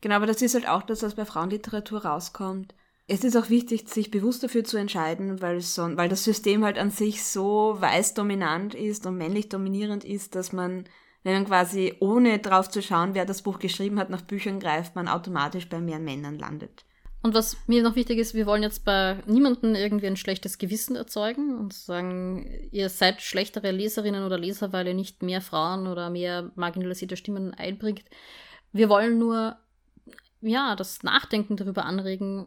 Genau, aber das ist halt auch das, was bei Frauenliteratur rauskommt es ist auch wichtig, sich bewusst dafür zu entscheiden, weil, so, weil das System halt an sich so weiß dominant ist und männlich dominierend ist, dass man, wenn man quasi ohne drauf zu schauen, wer das Buch geschrieben hat, nach Büchern greift, man automatisch bei mehr Männern landet. Und was mir noch wichtig ist, wir wollen jetzt bei niemandem irgendwie ein schlechtes Gewissen erzeugen und sagen, ihr seid schlechtere Leserinnen oder Leser, weil ihr nicht mehr Frauen oder mehr marginalisierte Stimmen einbringt. Wir wollen nur, ja, das Nachdenken darüber anregen,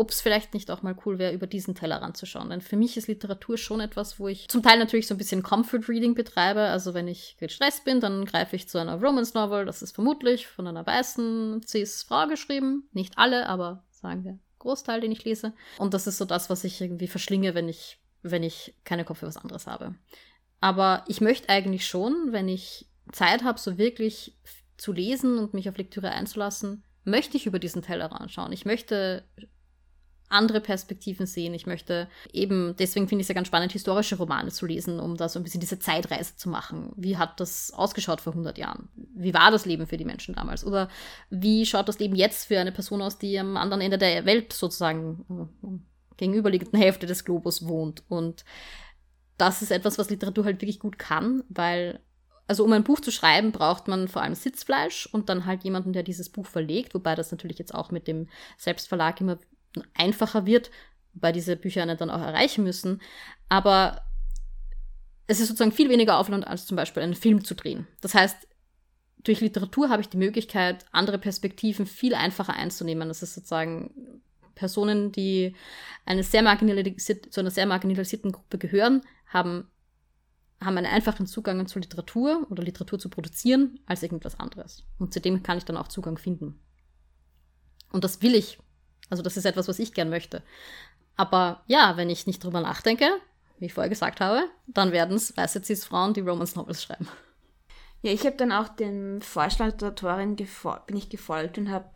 ob es vielleicht nicht auch mal cool wäre, über diesen Teller ranzuschauen. Denn für mich ist Literatur schon etwas, wo ich zum Teil natürlich so ein bisschen Comfort Reading betreibe. Also wenn ich gestresst bin, dann greife ich zu einer Romance Novel. Das ist vermutlich von einer weißen Cis-Frau geschrieben. Nicht alle, aber sagen wir Großteil, den ich lese. Und das ist so das, was ich irgendwie verschlinge, wenn ich, wenn ich keine Kopf für was anderes habe. Aber ich möchte eigentlich schon, wenn ich Zeit habe, so wirklich zu lesen und mich auf Lektüre einzulassen, möchte ich über diesen Teller anschauen. Ich möchte andere Perspektiven sehen. Ich möchte eben, deswegen finde ich es ja ganz spannend, historische Romane zu lesen, um da so ein bisschen diese Zeitreise zu machen. Wie hat das ausgeschaut vor 100 Jahren? Wie war das Leben für die Menschen damals? Oder wie schaut das Leben jetzt für eine Person aus, die am anderen Ende der Welt sozusagen äh, gegenüberliegenden Hälfte des Globus wohnt? Und das ist etwas, was Literatur halt wirklich gut kann, weil also um ein Buch zu schreiben, braucht man vor allem Sitzfleisch und dann halt jemanden, der dieses Buch verlegt, wobei das natürlich jetzt auch mit dem Selbstverlag immer einfacher wird, wobei diese Bücher einen dann auch erreichen müssen. Aber es ist sozusagen viel weniger Aufwand, als zum Beispiel einen Film zu drehen. Das heißt, durch Literatur habe ich die Möglichkeit, andere Perspektiven viel einfacher einzunehmen. Das ist sozusagen Personen, die eine sehr zu einer sehr marginalisierten Gruppe gehören, haben, haben einen einfachen Zugang zu Literatur oder Literatur zu produzieren als irgendwas anderes. Und zu dem kann ich dann auch Zugang finden. Und das will ich also das ist etwas, was ich gern möchte. Aber ja, wenn ich nicht drüber nachdenke, wie ich vorher gesagt habe, dann werden es weiße Cis-Frauen, die Romance Novels schreiben. Ja, ich habe dann auch dem Vorschlag der Autorin bin ich gefolgt und habe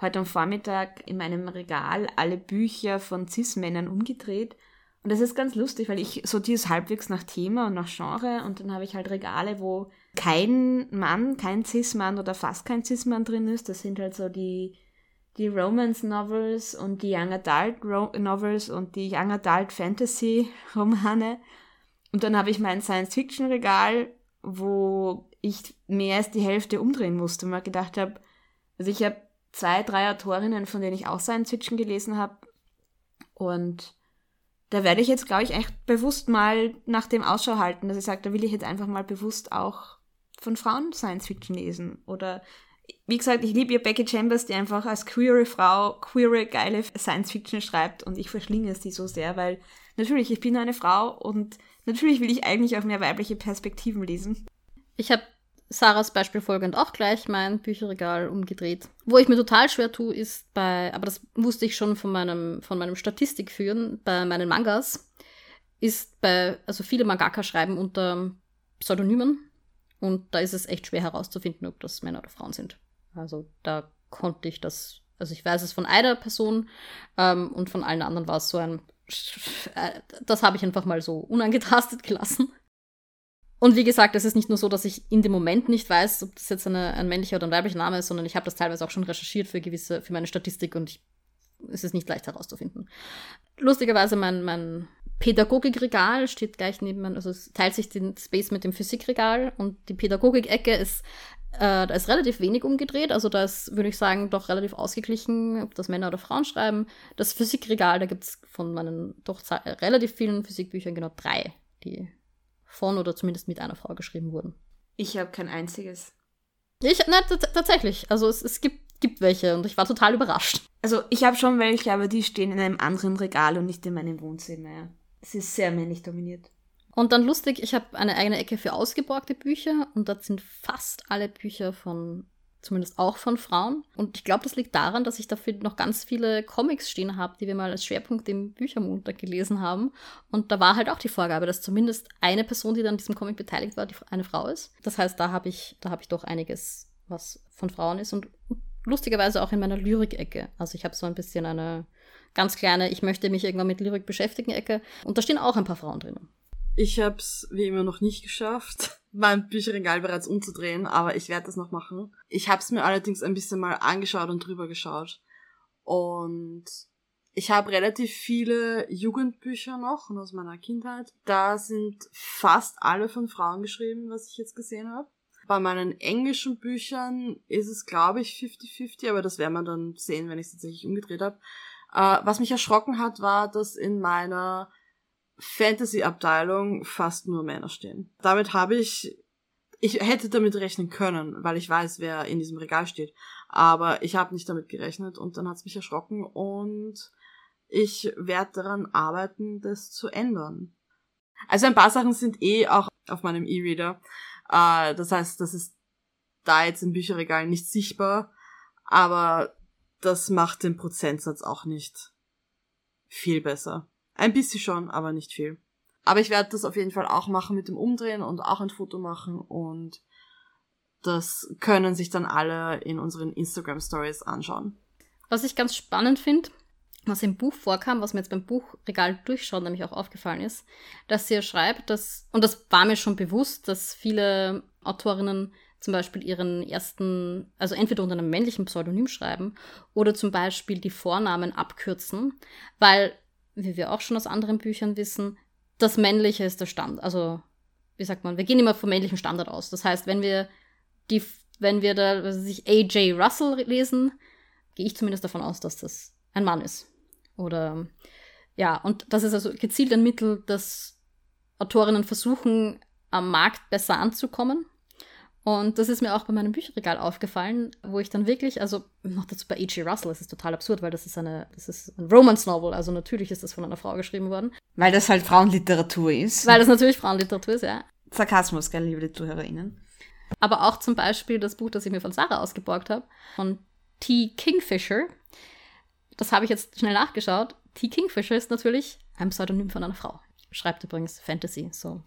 heute am Vormittag in meinem Regal alle Bücher von Cis-Männern umgedreht. Und das ist ganz lustig, weil ich sortiere es halbwegs nach Thema und nach Genre und dann habe ich halt Regale, wo kein Mann, kein Cis-Mann oder fast kein Cis-Mann drin ist. Das sind halt so die, die Romance-Novels und die Young Adult-Novels und die Young Adult-Fantasy-Romane. Und dann habe ich mein Science-Fiction-Regal, wo ich mehr als die Hälfte umdrehen musste, weil ich gedacht habe, also ich habe zwei, drei Autorinnen, von denen ich auch Science-Fiction gelesen habe. Und da werde ich jetzt, glaube ich, echt bewusst mal nach dem Ausschau halten, dass ich sage, da will ich jetzt einfach mal bewusst auch von Frauen Science Fiction lesen. Oder wie gesagt, ich liebe ihr Becky Chambers, die einfach als queere Frau queere, geile Science Fiction schreibt und ich verschlinge sie so sehr, weil natürlich, ich bin eine Frau und natürlich will ich eigentlich auch mehr weibliche Perspektiven lesen. Ich habe Sarahs Beispiel folgend auch gleich mein Bücherregal umgedreht. Wo ich mir total schwer tue, ist bei, aber das wusste ich schon von meinem, von meinem Statistik führen, bei meinen Mangas, ist bei, also viele Mangaka schreiben unter Pseudonymen und da ist es echt schwer herauszufinden, ob das Männer oder Frauen sind. Also da konnte ich das, also ich weiß es von einer Person ähm, und von allen anderen war es so ein, äh, das habe ich einfach mal so unangetastet gelassen. Und wie gesagt, es ist nicht nur so, dass ich in dem Moment nicht weiß, ob das jetzt eine, ein männlicher oder ein weiblicher Name ist, sondern ich habe das teilweise auch schon recherchiert für gewisse, für meine Statistik und ich, es ist nicht leicht herauszufinden. Lustigerweise mein, mein Pädagogikregal steht gleich neben, also es teilt sich den Space mit dem Physikregal und die Pädagogik-Ecke ist, äh, da ist relativ wenig umgedreht, also da ist, würde ich sagen, doch relativ ausgeglichen, ob das Männer oder Frauen schreiben. Das Physikregal, da gibt es von meinen doch relativ vielen Physikbüchern genau drei, die von oder zumindest mit einer Frau geschrieben wurden. Ich habe kein einziges. Ich, ne, tatsächlich. Also es, es gibt, gibt welche und ich war total überrascht. Also ich habe schon welche, aber die stehen in einem anderen Regal und nicht in meinem Wohnzimmer. Es ist sehr männlich dominiert. Und dann lustig, ich habe eine eigene Ecke für ausgeborgte Bücher und dort sind fast alle Bücher von, zumindest auch von Frauen. Und ich glaube, das liegt daran, dass ich dafür noch ganz viele Comics stehen habe, die wir mal als Schwerpunkt im Büchermontag gelesen haben. Und da war halt auch die Vorgabe, dass zumindest eine Person, die dann an diesem Comic beteiligt war, die eine Frau ist. Das heißt, da habe ich, da habe ich doch einiges, was von Frauen ist und lustigerweise auch in meiner Lyrik-Ecke. Also ich habe so ein bisschen eine ganz kleine, ich möchte mich irgendwann mit Lyrik beschäftigen Ecke. Und da stehen auch ein paar Frauen drinnen. Ich habe es wie immer noch nicht geschafft, mein Bücherregal bereits umzudrehen, aber ich werde das noch machen. Ich habe es mir allerdings ein bisschen mal angeschaut und drüber geschaut. Und ich habe relativ viele Jugendbücher noch aus meiner Kindheit. Da sind fast alle von Frauen geschrieben, was ich jetzt gesehen habe. Bei meinen englischen Büchern ist es, glaube ich, 50-50, aber das werden wir dann sehen, wenn ich es tatsächlich umgedreht habe. Äh, was mich erschrocken hat, war, dass in meiner Fantasy-Abteilung fast nur Männer stehen. Damit habe ich, ich hätte damit rechnen können, weil ich weiß, wer in diesem Regal steht. Aber ich habe nicht damit gerechnet und dann hat es mich erschrocken und ich werde daran arbeiten, das zu ändern. Also ein paar Sachen sind eh auch auf meinem E-Reader. Äh, das heißt, das ist da jetzt im Bücherregal nicht sichtbar, aber das macht den Prozentsatz auch nicht viel besser. Ein bisschen schon, aber nicht viel. Aber ich werde das auf jeden Fall auch machen mit dem Umdrehen und auch ein Foto machen und das können sich dann alle in unseren Instagram Stories anschauen. Was ich ganz spannend finde, was im Buch vorkam, was mir jetzt beim Buchregal durchschauen nämlich auch aufgefallen ist, dass sie schreibt, dass, und das war mir schon bewusst, dass viele Autorinnen zum Beispiel ihren ersten, also entweder unter einem männlichen Pseudonym schreiben oder zum Beispiel die Vornamen abkürzen, weil, wie wir auch schon aus anderen Büchern wissen, das Männliche ist der Stand. Also, wie sagt man, wir gehen immer vom männlichen Standard aus. Das heißt, wenn wir die, wenn wir da sich A.J. Russell lesen, gehe ich zumindest davon aus, dass das ein Mann ist. Oder ja, und das ist also gezielt ein Mittel, dass Autorinnen versuchen, am Markt besser anzukommen und das ist mir auch bei meinem Bücherregal aufgefallen, wo ich dann wirklich, also noch dazu bei E.G. Russell, das ist total absurd, weil das ist eine, das ist ein Romance-Novel, also natürlich ist das von einer Frau geschrieben worden. Weil das halt Frauenliteratur ist. Weil das natürlich Frauenliteratur ist, ja. Sarkasmus, gell, liebe ZuhörerInnen. Aber auch zum Beispiel das Buch, das ich mir von Sarah ausgeborgt habe, von T. Kingfisher. Das habe ich jetzt schnell nachgeschaut. T. Kingfisher ist natürlich ein Pseudonym von einer Frau. Schreibt übrigens Fantasy, so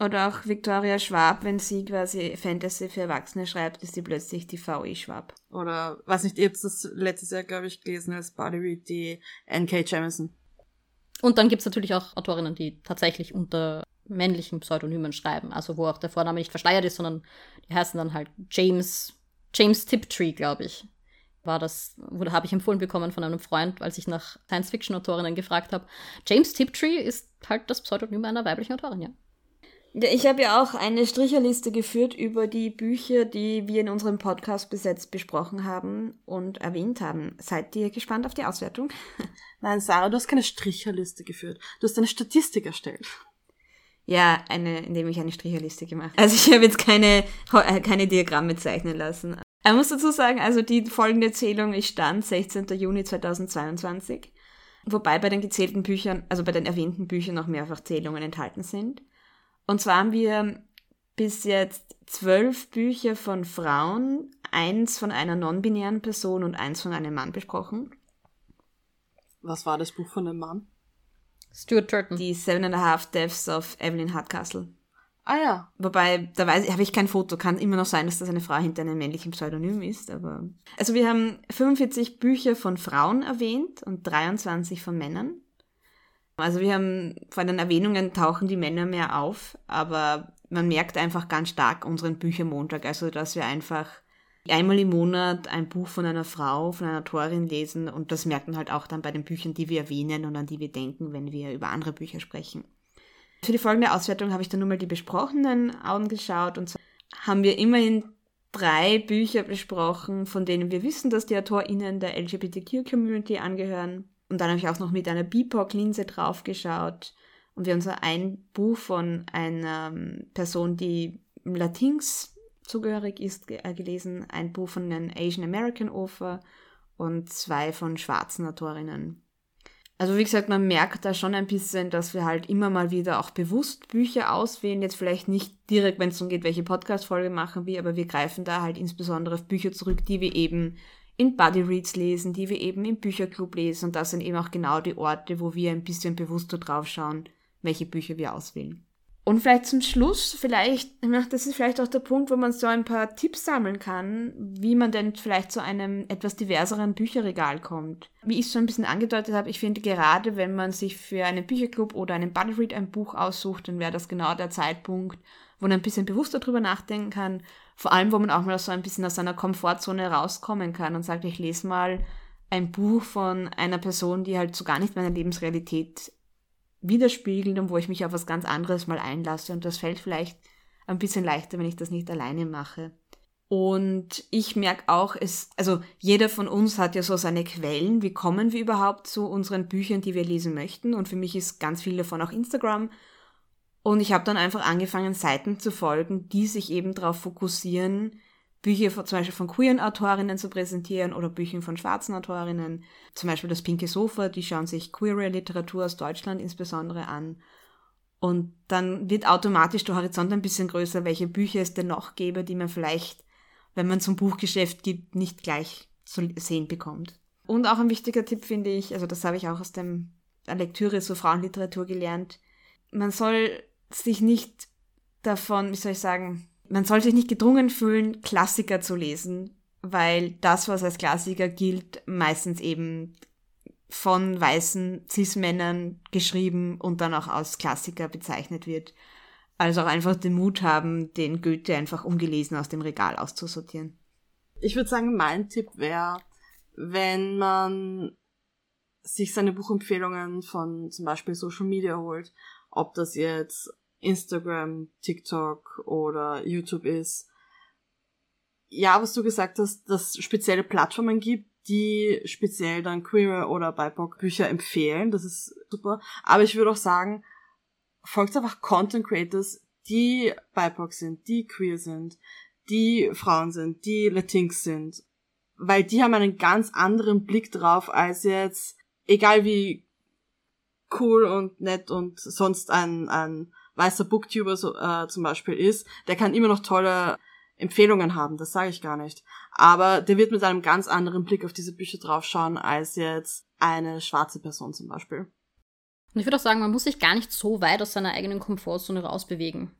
oder auch Victoria Schwab, wenn sie quasi Fantasy für Erwachsene schreibt, ist sie plötzlich die V.E. Schwab. Oder, was nicht, ihr habt das letztes Jahr, glaube ich, gelesen als Body Read, die N.K. Jamison. Und dann gibt's natürlich auch Autorinnen, die tatsächlich unter männlichen Pseudonymen schreiben. Also wo auch der Vorname nicht verschleiert ist, sondern die heißen dann halt James, James Tiptree, glaube ich. War das, oder habe ich empfohlen bekommen von einem Freund, als ich nach Science-Fiction-Autorinnen gefragt habe. James Tiptree ist halt das Pseudonym einer weiblichen Autorin, ja. Ich habe ja auch eine Stricherliste geführt über die Bücher, die wir in unserem Podcast bis jetzt besprochen haben und erwähnt haben. Seid ihr gespannt auf die Auswertung? Nein, Sarah, du hast keine Stricherliste geführt. Du hast eine Statistik erstellt. Ja, eine, indem ich eine Stricherliste gemacht habe. Also ich habe jetzt keine, äh, keine Diagramme zeichnen lassen. Ich muss dazu sagen, also die folgende Zählung ist Stand 16. Juni 2022. Wobei bei den gezählten Büchern, also bei den erwähnten Büchern noch mehrfach Zählungen enthalten sind. Und zwar haben wir bis jetzt zwölf Bücher von Frauen, eins von einer non-binären Person und eins von einem Mann besprochen. Was war das Buch von einem Mann? Stuart Turton. Die Seven and a Half Deaths of Evelyn Hardcastle. Ah ja. Wobei, da weiß ich, habe ich kein Foto. Kann immer noch sein, dass das eine Frau hinter einem männlichen Pseudonym ist, aber. Also wir haben 45 Bücher von Frauen erwähnt und 23 von Männern. Also wir haben, vor den Erwähnungen tauchen die Männer mehr auf, aber man merkt einfach ganz stark unseren Büchermontag, also dass wir einfach einmal im Monat ein Buch von einer Frau, von einer Autorin lesen und das merkt man halt auch dann bei den Büchern, die wir erwähnen und an die wir denken, wenn wir über andere Bücher sprechen. Für die folgende Auswertung habe ich dann nur mal die besprochenen angeschaut und zwar haben wir immerhin drei Bücher besprochen, von denen wir wissen, dass die AutorInnen der LGBTQ-Community angehören. Und dann habe ich auch noch mit einer BIPOC-Linse draufgeschaut. Und wir haben so ein Buch von einer ähm, Person, die Latinx zugehörig ist, äh, gelesen. Ein Buch von einem Asian American Author und zwei von schwarzen Autorinnen. Also wie gesagt, man merkt da schon ein bisschen, dass wir halt immer mal wieder auch bewusst Bücher auswählen. Jetzt vielleicht nicht direkt, wenn es darum geht, welche Podcast-Folge machen wir, aber wir greifen da halt insbesondere auf Bücher zurück, die wir eben in Buddy Reads lesen, die wir eben im Bücherclub lesen. Und das sind eben auch genau die Orte, wo wir ein bisschen bewusster drauf schauen, welche Bücher wir auswählen. Und vielleicht zum Schluss, vielleicht, das ist vielleicht auch der Punkt, wo man so ein paar Tipps sammeln kann, wie man denn vielleicht zu einem etwas diverseren Bücherregal kommt. Wie ich schon ein bisschen angedeutet habe, ich finde gerade, wenn man sich für einen Bücherclub oder einen Buddy Read ein Buch aussucht, dann wäre das genau der Zeitpunkt, wo man ein bisschen bewusster drüber nachdenken kann, vor allem, wo man auch mal so ein bisschen aus seiner Komfortzone rauskommen kann und sagt, ich lese mal ein Buch von einer Person, die halt so gar nicht meine Lebensrealität widerspiegelt und wo ich mich auf was ganz anderes mal einlasse. Und das fällt vielleicht ein bisschen leichter, wenn ich das nicht alleine mache. Und ich merke auch, es, also jeder von uns hat ja so seine Quellen. Wie kommen wir überhaupt zu unseren Büchern, die wir lesen möchten? Und für mich ist ganz viel davon auch Instagram. Und ich habe dann einfach angefangen, Seiten zu folgen, die sich eben darauf fokussieren, Bücher von, zum Beispiel von queeren Autorinnen zu präsentieren oder Bücher von schwarzen Autorinnen. Zum Beispiel das Pinke Sofa, die schauen sich queere Literatur aus Deutschland insbesondere an. Und dann wird automatisch der Horizont ein bisschen größer, welche Bücher es denn noch gäbe, die man vielleicht, wenn man zum Buchgeschäft gibt, nicht gleich zu sehen bekommt. Und auch ein wichtiger Tipp finde ich, also das habe ich auch aus dem, der Lektüre zur Frauenliteratur gelernt, man soll sich nicht davon, wie soll ich sagen, man soll sich nicht gedrungen fühlen, Klassiker zu lesen, weil das, was als Klassiker gilt, meistens eben von weißen Cis-Männern geschrieben und dann auch als Klassiker bezeichnet wird. Also auch einfach den Mut haben, den Goethe einfach ungelesen aus dem Regal auszusortieren. Ich würde sagen, mein Tipp wäre, wenn man sich seine Buchempfehlungen von zum Beispiel Social Media holt, ob das jetzt Instagram, TikTok oder YouTube ist. Ja, was du gesagt hast, dass spezielle Plattformen gibt, die speziell dann Queer oder BIPOC Bücher empfehlen. Das ist super. Aber ich würde auch sagen, folgt einfach Content Creators, die BIPOC sind, die queer sind, die Frauen sind, die Latinx sind. Weil die haben einen ganz anderen Blick drauf als jetzt, egal wie cool und nett und sonst ein, ein weißer Booktuber so, äh, zum Beispiel ist, der kann immer noch tolle Empfehlungen haben, das sage ich gar nicht. Aber der wird mit einem ganz anderen Blick auf diese Bücher draufschauen, als jetzt eine schwarze Person zum Beispiel. Und ich würde auch sagen, man muss sich gar nicht so weit aus seiner eigenen Komfortzone rausbewegen.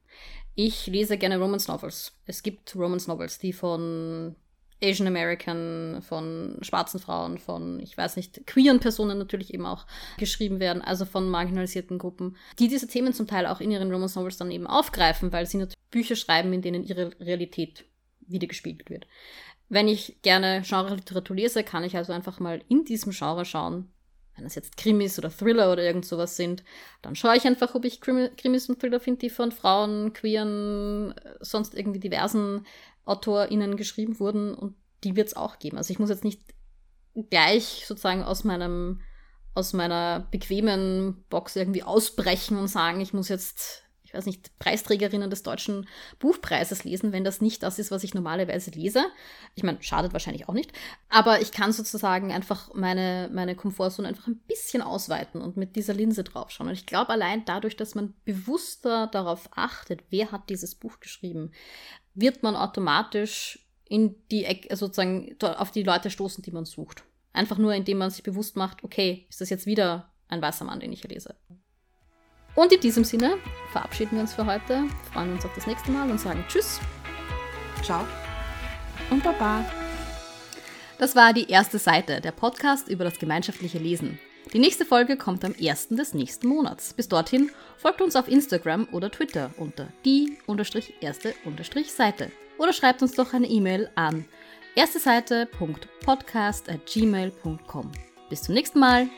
Ich lese gerne Romance Novels. Es gibt Romance Novels, die von Asian American, von schwarzen Frauen, von, ich weiß nicht, queeren Personen natürlich eben auch geschrieben werden, also von marginalisierten Gruppen, die diese Themen zum Teil auch in ihren Romance Novels dann eben aufgreifen, weil sie natürlich Bücher schreiben, in denen ihre Realität wiedergespiegelt wird. Wenn ich gerne Genre-Literatur lese, kann ich also einfach mal in diesem Genre schauen, wenn es jetzt Krimis oder Thriller oder irgend sowas sind, dann schaue ich einfach, ob ich Krimis und Thriller finde, die von Frauen, queeren, sonst irgendwie diversen AutorInnen geschrieben wurden und die wird es auch geben. Also ich muss jetzt nicht gleich sozusagen aus meinem, aus meiner bequemen Box irgendwie ausbrechen und sagen, ich muss jetzt weiß nicht, Preisträgerinnen des deutschen Buchpreises lesen, wenn das nicht das ist, was ich normalerweise lese. Ich meine, schadet wahrscheinlich auch nicht. Aber ich kann sozusagen einfach meine, meine Komfortzone einfach ein bisschen ausweiten und mit dieser Linse draufschauen. Und ich glaube, allein dadurch, dass man bewusster darauf achtet, wer hat dieses Buch geschrieben, wird man automatisch in die Ecke, sozusagen auf die Leute stoßen, die man sucht. Einfach nur, indem man sich bewusst macht, okay, ist das jetzt wieder ein weißer Mann, den ich hier lese. Und in diesem Sinne verabschieden wir uns für heute, freuen uns auf das nächste Mal und sagen Tschüss. Ciao. Und Baba. Das war die erste Seite, der Podcast über das gemeinschaftliche Lesen. Die nächste Folge kommt am 1. des nächsten Monats. Bis dorthin folgt uns auf Instagram oder Twitter unter die-erste-seite oder schreibt uns doch eine E-Mail an ersteseite.podcast@gmail.com. Bis zum nächsten Mal.